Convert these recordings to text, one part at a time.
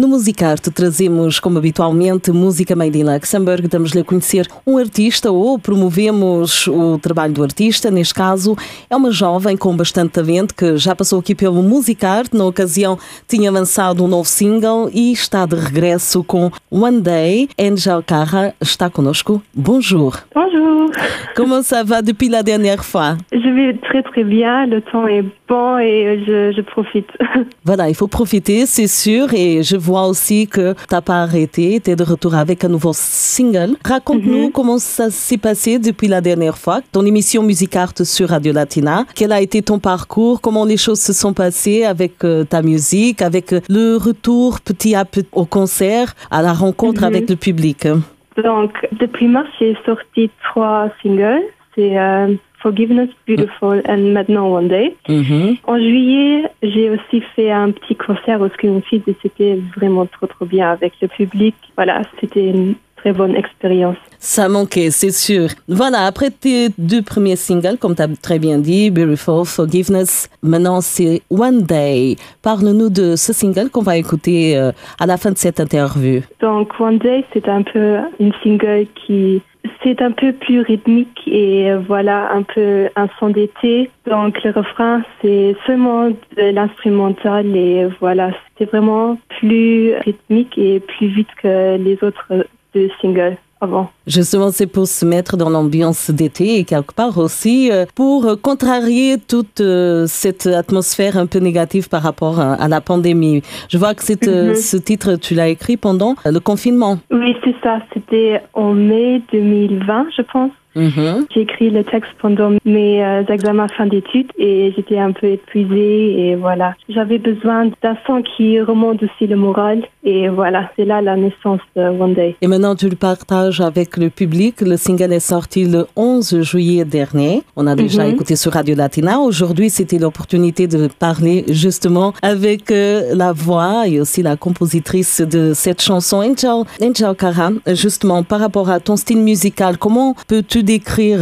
No Musicarte trazemos, como habitualmente, música made in Luxembourg. Damos-lhe a conhecer um artista ou promovemos o trabalho do artista. Neste caso, é uma jovem com bastante talento que já passou aqui pelo Musicarte. Na ocasião, tinha lançado um novo single e está de regresso com One Day. Angel Carra está connosco. Bonjour. Bonjour. Comment ça va depuis la dernière fois Je vais très très bien. Le temps est bon et je, je profite. Voilà, il faut profiter, c'est sûr. Et je vois aussi que tu n'as pas arrêté, tu es de retour avec un nouveau single. Raconte-nous comment ça s'est passé depuis la dernière fois, ton émission Musicarte sur Radio Latina. Quel a été ton parcours, comment les choses se sont passées avec euh, ta musique, avec euh, le retour petit à petit au concert, à la rencontre avec le public? Donc, depuis mars, j'ai sorti trois singles. C'est euh, Forgiveness, Beautiful and maintenant One Day. Mhm. En juillet, j'ai aussi fait un petit concert au Screenfeed et c'était vraiment trop trop bien avec le public. Voilà, c'était une très bonne expérience. Ça manquait, c'est sûr. Voilà, après tes deux premiers singles, comme tu as très bien dit, Beautiful, Forgiveness, maintenant c'est One Day. Parle-nous de ce single qu'on va écouter euh, à la fin de cette interview. Donc One Day, c'est un peu une single qui c'est un peu plus rythmique et euh, voilà un peu un son d'été. Donc le refrain c'est seulement de l'instrumental et voilà c'était vraiment plus rythmique et plus vite que les autres deux singles avant. Justement, c'est pour se mettre dans l'ambiance d'été et quelque part aussi euh, pour contrarier toute euh, cette atmosphère un peu négative par rapport à, la pandémie. Je vois que euh, Mhm. ce titre, tu l'as écrit pendant le confinement. Oui c'est ça. C'était en mai 2020 je pense. Mhm. J'ai écrit le texte pendant mes euh, examens fin d'études et j'étais un peu épuisée et voilà. J'avais besoin d'un son qui remonte aussi le moral et voilà, c'est là la naissance de One Day. Et maintenant, tu le partages avec le public. Le single est sorti le 11 juillet dernier. On a déjà Mhm. écouté sur Radio Latina. Aujourd'hui, c'était l'opportunité de parler justement avec euh, la voix et aussi la compositrice de cette chanson, Angel, Angel Cara. Justement, par rapport à ton style musical, comment peux-tu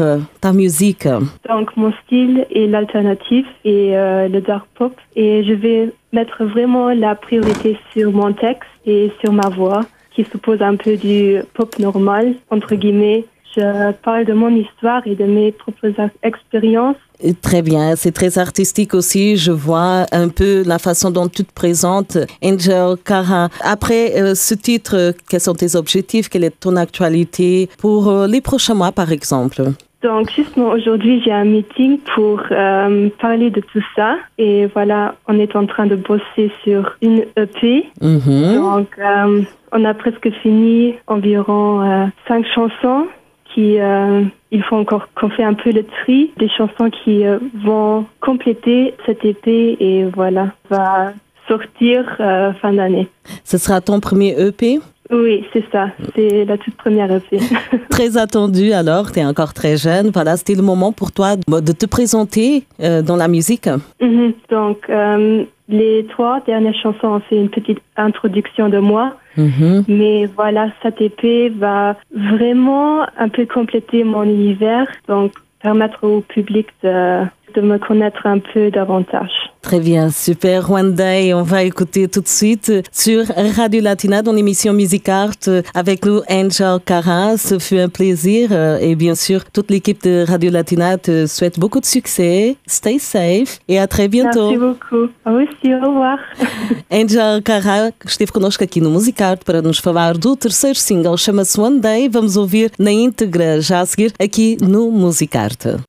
euh, ta musique? Donc mon style est l'alternative et euh, le dark pop et je vais mettre vraiment la priorité sur mon texte et sur ma voix qui suppose un peu du pop normal entre guillemets. Je parle de mon histoire et de mes propres expériences Très bien, c'est très artistique aussi. Je vois un peu la façon dont tu te présentes, Angel Cara. Après euh, ce titre, euh, quels sont tes objectifs? Quelle est ton actualité pour euh, les prochains mois, par exemple? Donc justement aujourd'hui j'ai un meeting pour euh, parler de tout ça et voilà on est en train de bosser sur une EP Mhm. donc euh, on a presque fini environ euh, cinq chansons euh, il faut encore qu'on fait un peu le tri des chansons qui euh, vont compléter cet EP et voilà va sortir euh, fin d'année. Ce sera ton premier EP Oui c'est ça c'est la toute première EP. Très attendu alors, tu es encore très jeune. Voilà, c'était le moment pour toi de te présenter euh, dans la musique. Mhm. Donc, euh, les trois dernières chansons ont fait une petite introduction de moi. Mhm. Mais voilà, cette épée va vraiment un peu compléter mon univers. Donc, permettre au public de, de me connaître un peu davantage. Très bien, super. One Day, on va écouter tout de suite sur Radio Latina dans l'émission Music Art avec nous Angel Cara. Ce fut un plaisir et bien sûr toute l'équipe de Radio Latina te souhaite beaucoup de succès. Stay safe et à très bientôt. Merci beaucoup. Aussi, au revoir. Angel Carra que esteve connosco aqui no Musicarte para nos falar do terceiro single, chama-se One Day. Vamos ouvir na íntegra já a seguir aqui no Musicarte. I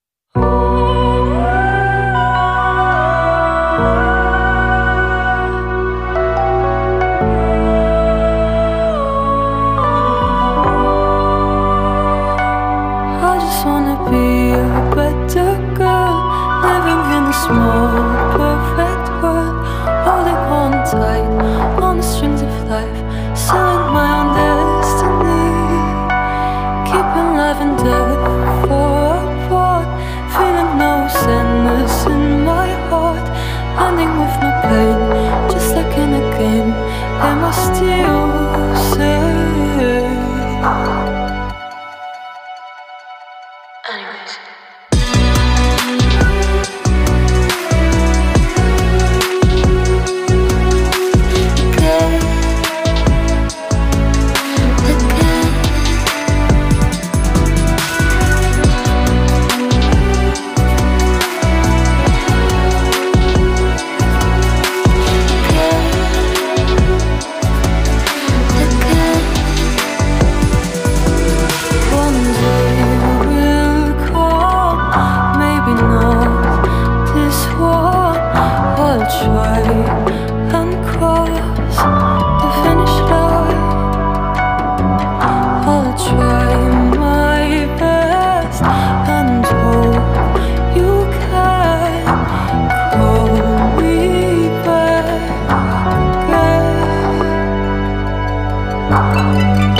아!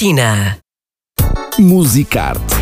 Latina. Musicarte